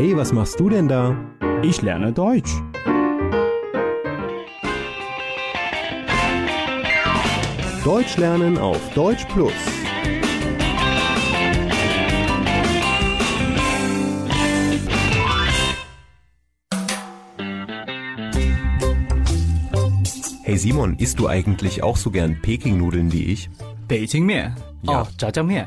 Hey, was machst du denn da? Ich lerne Deutsch. Deutsch lernen auf Deutsch Plus. Hey Simon, isst du eigentlich auch so gern Peking-Nudeln wie ich? Beijing-Mian. Ja. Oh, Jajangmian.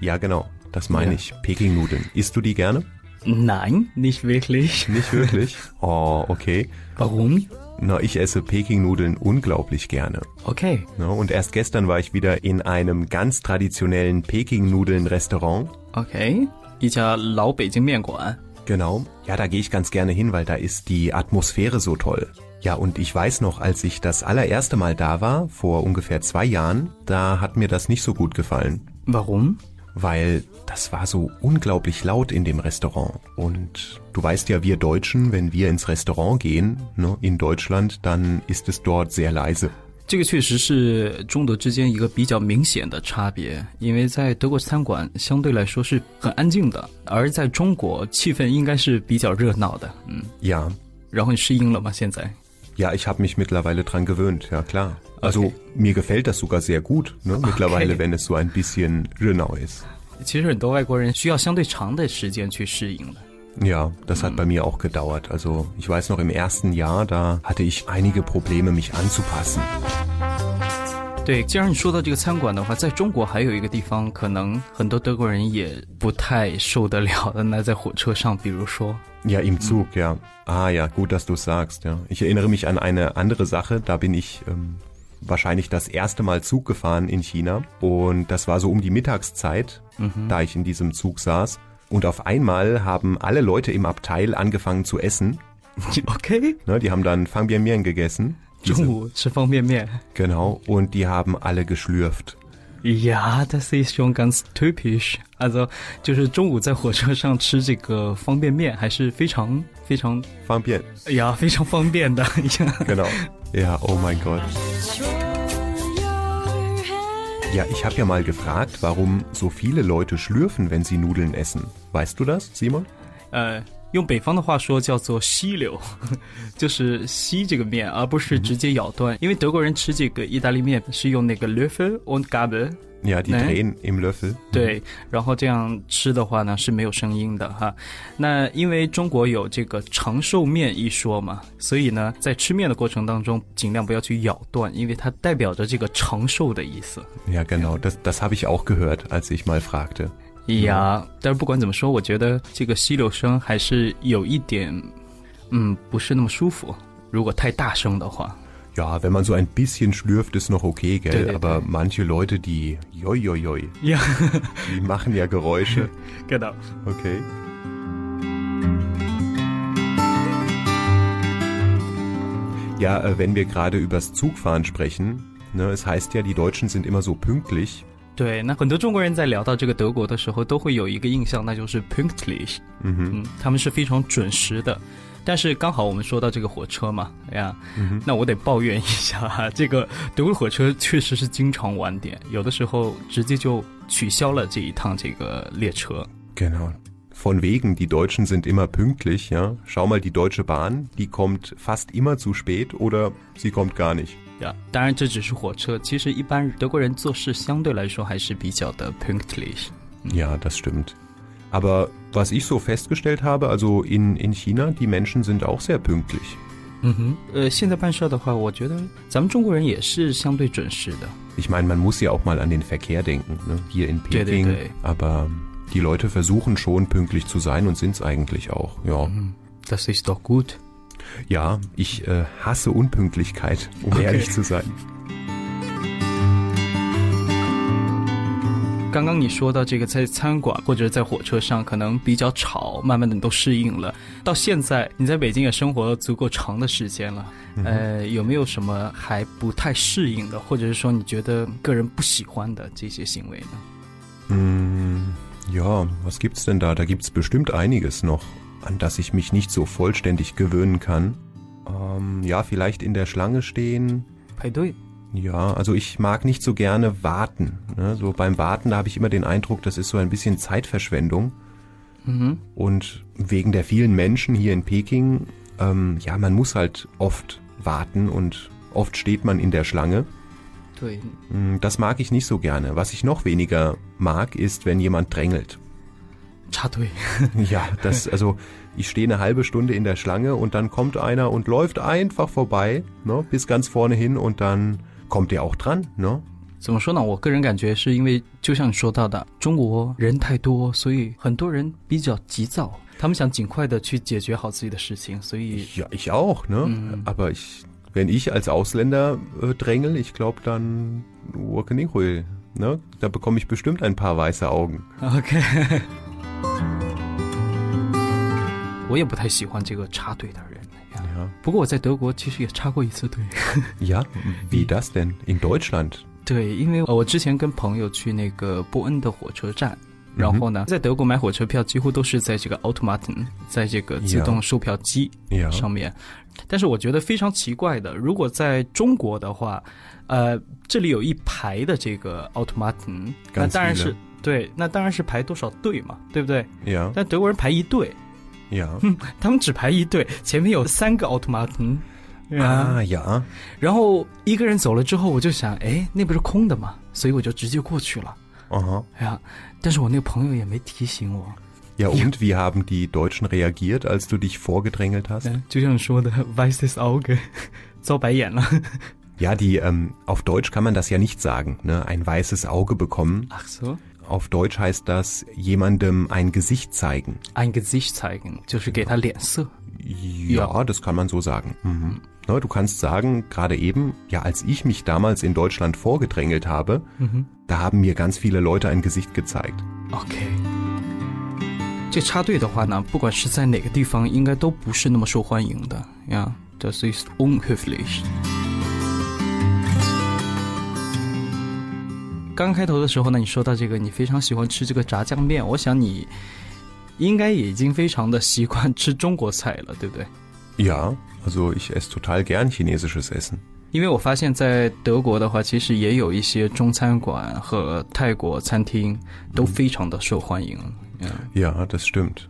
Ja, genau. Das meine ja. ich. Peking-Nudeln. Isst du die gerne? Nein, nicht wirklich. Nicht wirklich? Oh, okay. Warum? Na, ich esse Peking-Nudeln unglaublich gerne. Okay. Na, und erst gestern war ich wieder in einem ganz traditionellen Peking-Nudeln-Restaurant. Okay. Ich Lao Beijing Mianguan. Äh. Genau. Ja, da gehe ich ganz gerne hin, weil da ist die Atmosphäre so toll. Ja, und ich weiß noch, als ich das allererste Mal da war, vor ungefähr zwei Jahren, da hat mir das nicht so gut gefallen. Warum? Weil das war so unglaublich laut in dem Restaurant. Und du weißt ja, wir Deutschen, wenn wir ins Restaurant gehen, ne, in Deutschland, dann ist es dort sehr leise. 这个确实是中德之间一个比较明显的差别，因为在德国餐馆相对来说是很安静的，而在中国气氛应该是比较热闹的。嗯， Ja, 然后你适应了吗？现在？ ja, ich habe mich mittlerweile dran gewöhnt, ja klar. Also okay. mir gefällt das sogar sehr gut, ne? mittlerweile, wenn es so ein bisschen genau ist. Ja, das hat bei mir auch gedauert. Also ich weiß noch, im ersten Jahr, da hatte ich einige Probleme, mich anzupassen. 对，既然你说到这个餐馆的话，在中国还有一个地方，可能很多德国人也不太受得了的。那在火车上，比如说， Ja, im Zug, ja. Ah ja, gut, dass du sagst, ja. Ich erinnere mich an eine andere Sache, da bin ich ähm, wahrscheinlich das erste Mal Zug gefahren in China und das war so um die Mittagszeit, da ich in diesem Zug saß. Und auf einmal haben alle Leute im Abteil angefangen zu essen. OK， Ne, die haben dann Fang Bian Mian gegessen. 中午吃方便面。 Genau, und die haben alle geschlürft. Ja, das ist schon ganz typisch。also 就是中午在火车上吃这个方便面，还是非常非常 Fang Bian, 呀非常方便的。 genau. Ja, oh mein Gott. Ja, ich habe ja mal gefragt, warum so viele Leute schlürfen, wenn sie Nudeln essen. Weißt du das, Simon? 呃， 用北方的话说叫做吸流，就是吸这个面，而不是直接咬断。因为德国人吃这个意大利面是用那个 Löffel und Gabel，Ja, die drehen im Löffel. 对，然后这样吃的话呢是没有声音的哈。那因为中国有这个长寿面一说嘛，所以呢，在吃面的过程当中，尽量不要去咬断，因为它代表着这个长寿的意思。Ja, genau. Das, das habe ich auch gehört, als ich mal fragte. 呀，但是不管怎么说，我觉得这个吸溜声还是有一点，嗯，不是那么舒服。如果太大声的话， Ja, wenn man so ein bisschen schlürft, ist noch okay, gell? Nee, nee, Aber nee. manche Leute, die, joi, joi, joi, 呀， die machen ja Geräusche. 看到。 Okay. Ja, äh, wenn wir gerade übers Zugfahren sprechen, ne, es heißt ja, die Deutschen sind immer so pünktlich. 对，那很多中国人在聊到这个德国的时候，都会有一个印象，那就是 pünktlich，Mhm. 嗯，他们是非常准时的。但是刚好我们说到这个火车嘛，哎呀，那我得抱怨一下哈，这个德国火车确实是经常晚点，有的时候直接就取消了这一趟这个列车。Genau. Von wegen, die Deutschen sind immer pünktlich, ja. Schau mal, die Deutsche Bahn, die kommt fast immer zu spät oder sie kommt gar nicht. 呀，当然这只是火车，其实一般德国人做事相对来说还是比较的 pünktlich。 Ja, das stimmt. Aber was ich so festgestellt habe, also in, in China, die Menschen sind auch sehr pünktlich. 嗯哼，呃，现在办事的话，我觉得咱们中国人也是相对准时的。 Ich meine, man muss ja auch mal an den Verkehr denken, ne? hier in Ja, Peking. ja, ja. Aber die Leute versuchen schon pünktlich zu sein und sind es eigentlich auch. Ja, Das ist doch gut。 ja ich äh, hasse Unpünktlichkeit, um Okay. ehrlich zu sein. 刚刚你说到这个，在餐馆或者在火车上可能比较吵，慢慢的你都适应了。到现在你在北京也生活了足够长的时间了，呃，有没有什么还不太适应的，或者是说你觉得个人不喜欢的这些行为呢？ Mm, ja, was gibt's denn da? Da gibt's bestimmt einiges noch, an das ich mich nicht so vollständig gewöhnen kann. Ähm, ja, vielleicht in der Schlange stehen. Ja, also ich mag nicht so gerne warten. Ne? So beim Warten, da habe ich immer den Eindruck, das ist so ein bisschen Zeitverschwendung. Mhm. Und wegen der vielen Menschen hier in Peking, ähm, ja, man muss halt oft warten und oft steht man in der Schlange. Hm, das mag ich nicht so gerne. Was ich noch weniger mag, ist, wenn jemand drängelt. 插队。 Ja, das, also ich stehe eine halbe Stunde in der Schlange und dann kommt einer und läuft einfach vorbei, ne, bis ganz vorne hin und dann kommt der auch dran, ne? 怎么说呢？我个人感觉是因为，就像你说到的，中国人太多，所以很多人比较急躁，他们想尽快的去解决好自己的事情，所以 Ja, ich auch, ne? Aber ich, wenn ich als Ausländer äh, drängel, ich glaube dann, Wakanihui, ne? Da bekomme ich bestimmt ein paar weiße Augen. OK。 我也不太喜欢这个插队的人。Ja. 不过我在德国其实也插过一次队。Ja, wie das denn? In Deutschland? 对，因为呃我之前跟朋友去那个波恩的火车站，然后呢，在德国买火车票几乎都是在这个 automaton，在这个自动售票机.上面。但是我觉得非常奇怪的，如果在中国的话，呃，这里有一排的这个 automaton，那当然是对，那当然是排多少队嘛，对不对但德国人排一队，ja. 他们只排一队，前面有三个 automaton。 Ah, ja. 然后一个人走了之后，我就想，哎，那不是空的吗？所以我就直接过去了。 Aha. 哎呀，但是我那个朋友也没提醒我， Ja, und wie haben die Deutschen reagiert, als du dich vorgedrängelt hast? 嗯，就像你说的，weißes Auge，遭白眼了。 Ja, die, ähm, auf Deutsch kann man das ja nicht sagen, ne? Ein weißes Auge bekommen. Ach so， Auf Deutsch heißt das jemandem ein Gesicht zeigen. ein Gesicht zeigen，就是给他脸色。 Ja, das kann man so sagen. Mhm. Ne, du kannst sagen, gerade eben, ja, als ich mich damals in Deutschland vorgedrängelt habe, da haben mir ganz viele Leute ein Gesicht gezeigt. OK，这插队的话呢，不管是在哪个地方，应该都不是那么受欢迎的呀。Das ist unhöflich。 刚开头的时候呢，你说到这个，你非常喜欢吃这个炸酱面，我想你应该也已经非常的习惯吃中国菜了，对不对？Ja, also ich esse total gern chinesisches Essen. 因为我发现，在德国的话，其实也有一些中餐馆和泰国餐厅都非常的受欢迎。嗯 Ja, das stimmt.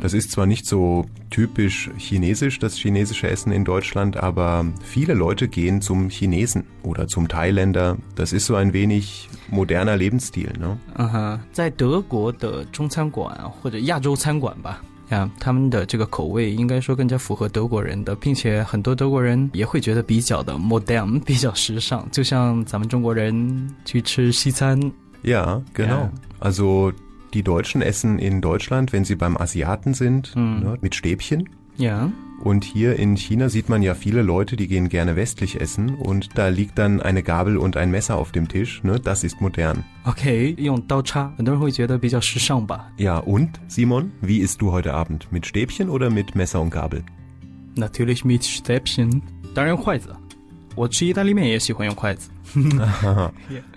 Das ist zwar nicht so typisch chinesisch, das chinesische Essen in Deutschland, aber viele Leute gehen zum Chinesen oder zum Thailänder. Das ist so ein wenig moderner Lebensstil, ne? 嗯哼，在德国的中餐馆或者亚洲餐馆吧，呀，他们的这个口味应该说更加符合德国人的，并且很多德国人也会觉得比较的 modern，比较时尚，就像咱们中国人去吃西餐。 Ja, genau. Ja. Also die Deutschen essen in Deutschland, wenn sie beim Asiaten sind, ne, mit Stäbchen. 呀， Und hier in China sieht man ja viele Leute, die gehen gerne westlich essen und da liegt dann eine Gabel und ein Messer auf dem Tisch. Ne? Das ist modern. OK，用刀叉，很多人会觉得比较时尚吧。 Ja, und Simon, wie isst du heute Abend? Mit Stäbchen oder mit Messer und Gabel? Natürlich mit Stäbchen，当然用筷子。 我吃意大利面也喜欢用筷子。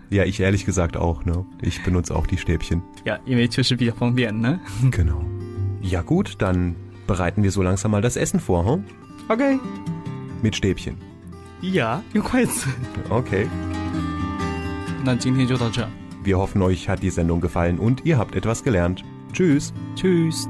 Ja, ich ehrlich gesagt auch. Ne? Ich benutze auch die Stäbchen. 呀，因为确实比较方便呢。 Genau. Ja gut, dann bereiten wir so langsam mal das Essen vor. Hm? OK， Mit Stäbchen. 呀，用筷子。 Okay. 那今天就到这 Wir hoffen, euch hat die Sendung gefallen und ihr habt etwas gelernt. Tschüss. ，Tschüss。